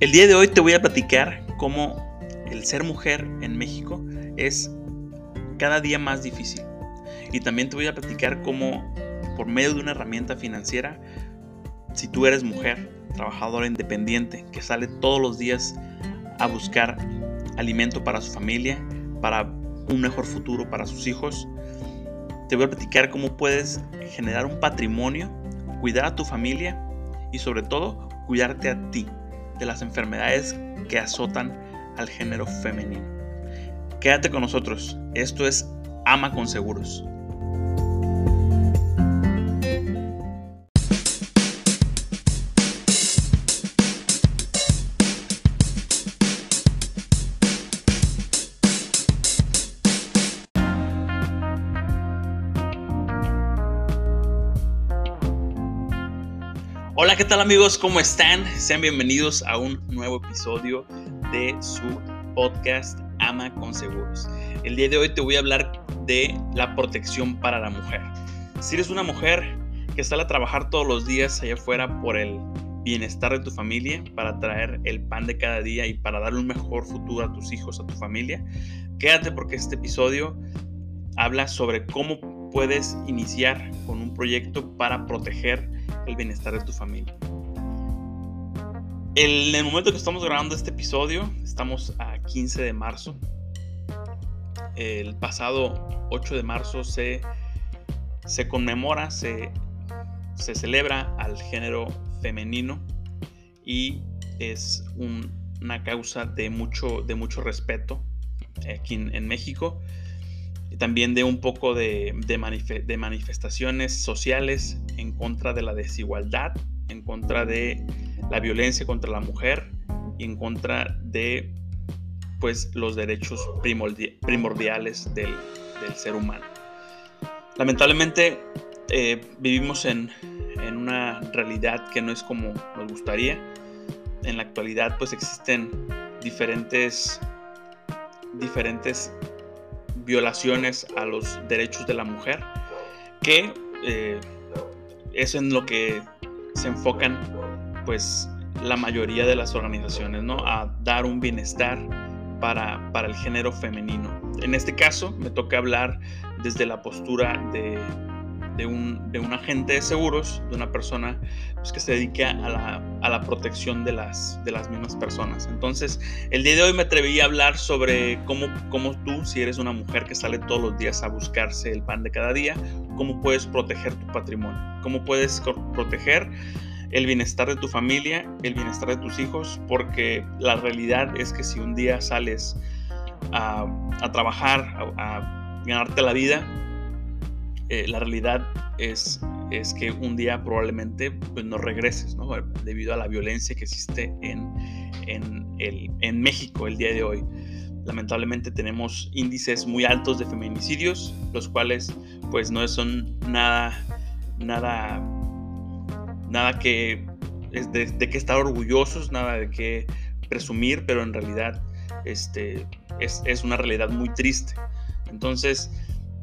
El día de hoy te voy a platicar cómo el ser mujer en México es cada día más difícil. Y también te voy a platicar cómo por medio de una herramienta financiera, si tú eres mujer, trabajadora independiente, que sale todos los días a buscar alimento para su familia, para un mejor futuro para sus hijos, te voy a platicar cómo puedes generar un patrimonio, cuidar a tu familia y sobre todo cuidarte a ti de las enfermedades que azotan al género femenino. Quédate con nosotros, esto es Ama con Seguros. Hola, ¿qué tal amigos? ¿Cómo están? Sean bienvenidos a un nuevo episodio de su podcast Ama con Seguros. El día de hoy te voy a hablar de la protección para la mujer. Si eres una mujer que sale a trabajar todos los días allá afuera por el bienestar de tu familia, para traer el pan de cada día y para darle un mejor futuro a tus hijos, a tu familia, quédate porque este episodio habla sobre cómo puedes iniciar con un proyecto para proteger el bienestar de tu familia. En el momento que estamos grabando este episodio, estamos a 15 de marzo. El pasado 8 de marzo se, se conmemora, se, se celebra al género femenino y es una causa de mucho, de mucho respeto aquí en México también de un poco de, de, manifestaciones sociales en contra de la desigualdad, en contra de la violencia contra la mujer y en contra de pues, los derechos primordiales del, ser humano. Lamentablemente eh, vivimos en, en, una realidad que no es como nos gustaría. En la actualidad pues existen diferentes, diferentes violaciones a los derechos de la mujer, que eh, es en lo que se enfocan pues la mayoría de las organizaciones, ¿no? A dar un bienestar para, para el género femenino. En este caso me toca hablar desde la postura de de un, agente de seguros, de una persona pues, que se dedica a la, protección de las, de las mismas personas. Entonces, el día de hoy me atreví a hablar sobre cómo, cómo tú, si eres una mujer que sale todos los días a buscarse el pan de cada día, cómo puedes proteger tu patrimonio, cómo puedes proteger el bienestar de tu familia, el bienestar de tus hijos, porque la realidad es que si un día sales a, trabajar, a ganarte la vida, eh, la realidad es, es que un día probablemente pues, no regreses, ¿no? debido a la violencia que existe en, en, México el día de hoy. Lamentablemente tenemos índices muy altos de feminicidios, los cuales pues no son nada, nada, nada que de, de que estar orgullosos, nada de que presumir, pero en realidad este, es, es una realidad muy triste. Entonces,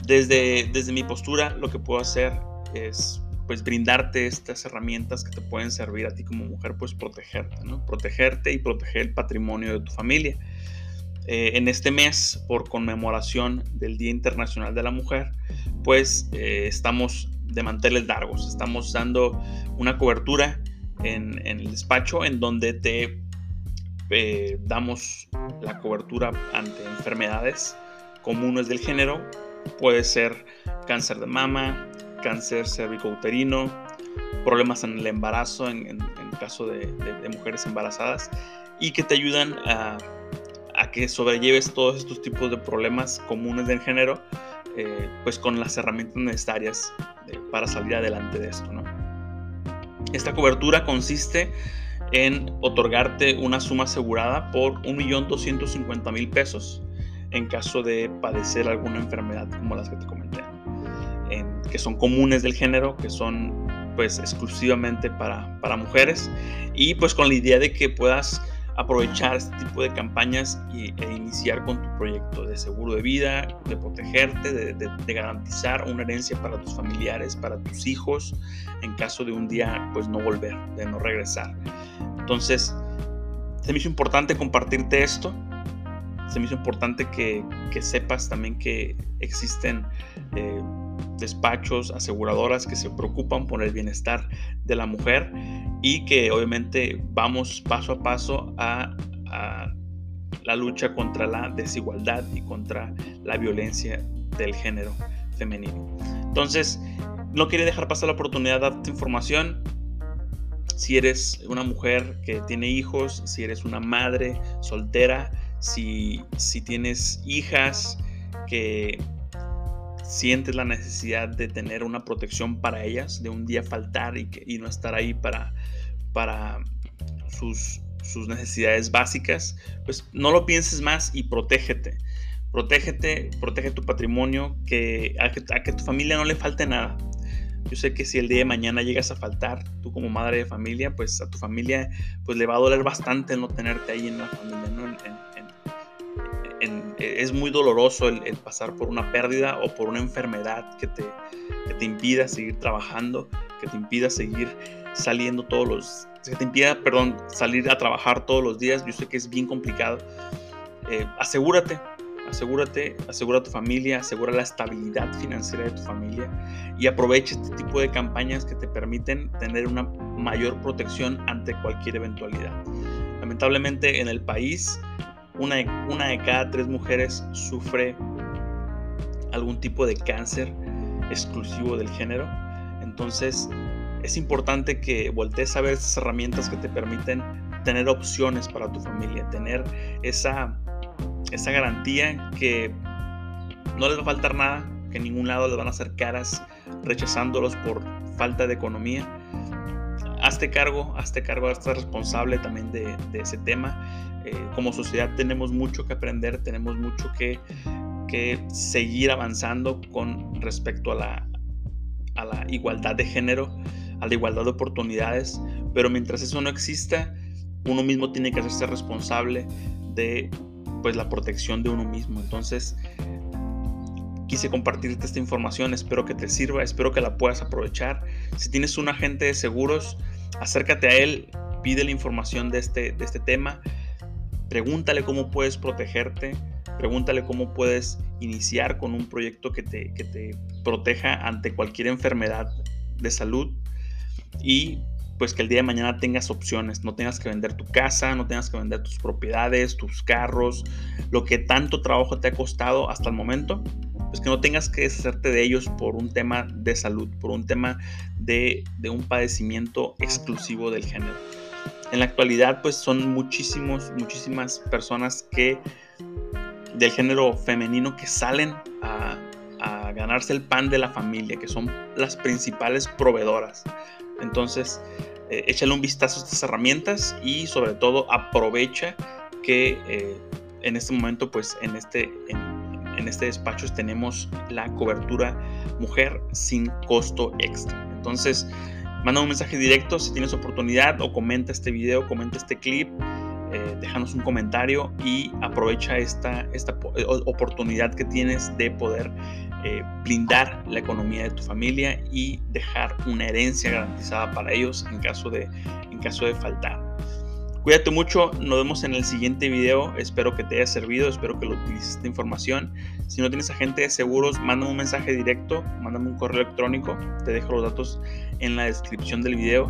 desde, desde mi postura, lo que puedo hacer es pues brindarte estas herramientas que te pueden servir a ti como mujer, pues protegerte, ¿no? Protegerte y proteger el patrimonio de tu familia. Eh, en este mes, por conmemoración del Día Internacional de la Mujer, pues eh, estamos de manteles largos, estamos dando una cobertura en, en el despacho en donde te eh, damos la cobertura ante enfermedades comunes del género Puede ser cáncer de mama, cáncer cervicouterino, problemas en el embarazo en, caso de, mujeres embarazadas y que te ayudan a, que sobrelleves todos estos tipos de problemas comunes del género eh, pues con las herramientas necesarias eh, para salir adelante de esto. Esta cobertura consiste en otorgarte una suma asegurada por 1.250.000 pesos en caso de padecer alguna enfermedad como las que te comenté, que son comunes del género, que son pues exclusivamente para, para mujeres y pues con la idea de que puedas aprovechar este tipo de campañas y, e iniciar con tu proyecto de seguro de vida, de protegerte, de, de, garantizar una herencia para tus familiares, para tus hijos, en caso de un día pues no volver, de no regresar. Entonces, se me hizo importante compartirte esto. Se me hizo importante que, sepas también que existen eh, despachos, aseguradoras que se preocupan por el bienestar de la mujer y que obviamente vamos paso a paso a, a la lucha contra la desigualdad y contra la violencia del género femenino. Entonces, no quería dejar pasar la oportunidad de darte información. Si eres una mujer que tiene hijos, si eres una madre soltera, si, si tienes hijas que sientes la necesidad de tener una protección para ellas, de un día faltar y, que, y no estar ahí para, para sus, sus necesidades básicas, pues no lo pienses más y protégete. Protégete, protege tu patrimonio, que a, que tu familia no le falte nada. Yo sé que si el día de mañana llegas a faltar, tú como madre de familia, pues a tu familia pues le va a doler bastante no tenerte ahí en la familia, ¿no? Es muy doloroso el, pasar por una pérdida o por una enfermedad que te, que te impida seguir trabajando, que te impida seguir saliendo todos los, que te impida, perdón, salir a trabajar todos los días. Yo sé que es bien complicado. Eh, asegúrate, asegúrate, asegura a tu familia, asegura la estabilidad financiera de tu familia y aprovecha este tipo de campañas que te permiten tener una mayor protección ante cualquier eventualidad. Lamentablemente en el país, una de, cada tres mujeres sufre algún tipo de cáncer exclusivo del género. Entonces, es importante que voltees a ver esas herramientas que te permiten tener opciones para tu familia, tener esa, esa garantía que no les va a faltar nada, que en ningún lado les van a hacer caras rechazándolos por falta de economía. Hazte cargo, hazte cargo, hazte responsable también de, ese tema. Eh, como sociedad tenemos mucho que aprender, tenemos mucho que, que seguir avanzando con respecto a la, a la igualdad de género a la igualdad de oportunidades, pero mientras eso no exista, uno mismo tiene que hacerse responsable de pues la protección de uno mismo. Entonces, quise compartirte esta información, espero que te sirva, espero que la puedas aprovechar. Si tienes un agente de seguros, acércate a él, pide la información de este, de este tema, pregúntale cómo puedes protegerte, pregúntale cómo puedes iniciar con un proyecto que te, que te proteja ante cualquier enfermedad de salud. Y pues que el día de mañana tengas opciones, no tengas que vender tu casa, no tengas que vender tus propiedades, tus carros, lo que tanto trabajo te ha costado hasta el momento, pues que no tengas que deshacerte de ellos por un tema de salud, por un tema de, de un padecimiento exclusivo del género. En la actualidad pues son muchísimos, muchísimas personas que del género femenino que salen a, a ganarse el pan de la familia, que son las principales proveedoras. Entonces, eh, échale un vistazo a estas herramientas y sobre todo aprovecha que eh, en este momento, pues en este, en, este despacho tenemos la cobertura mujer sin costo extra. Entonces, manda un mensaje directo si tienes oportunidad o comenta este video, comenta este clip. Eh, déjanos un comentario y aprovecha esta, esta oportunidad que tienes de poder eh, blindar la economía de tu familia y dejar una herencia garantizada para ellos en caso de, en caso de faltar. Cuídate mucho, nos vemos en el siguiente video, espero que te haya servido, espero que lo utilices esta información. Si no tienes agente de seguros, mándame un mensaje directo, mándame un correo electrónico, te dejo los datos en la descripción del video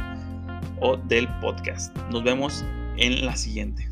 o del podcast. Nos vemos en la siguiente.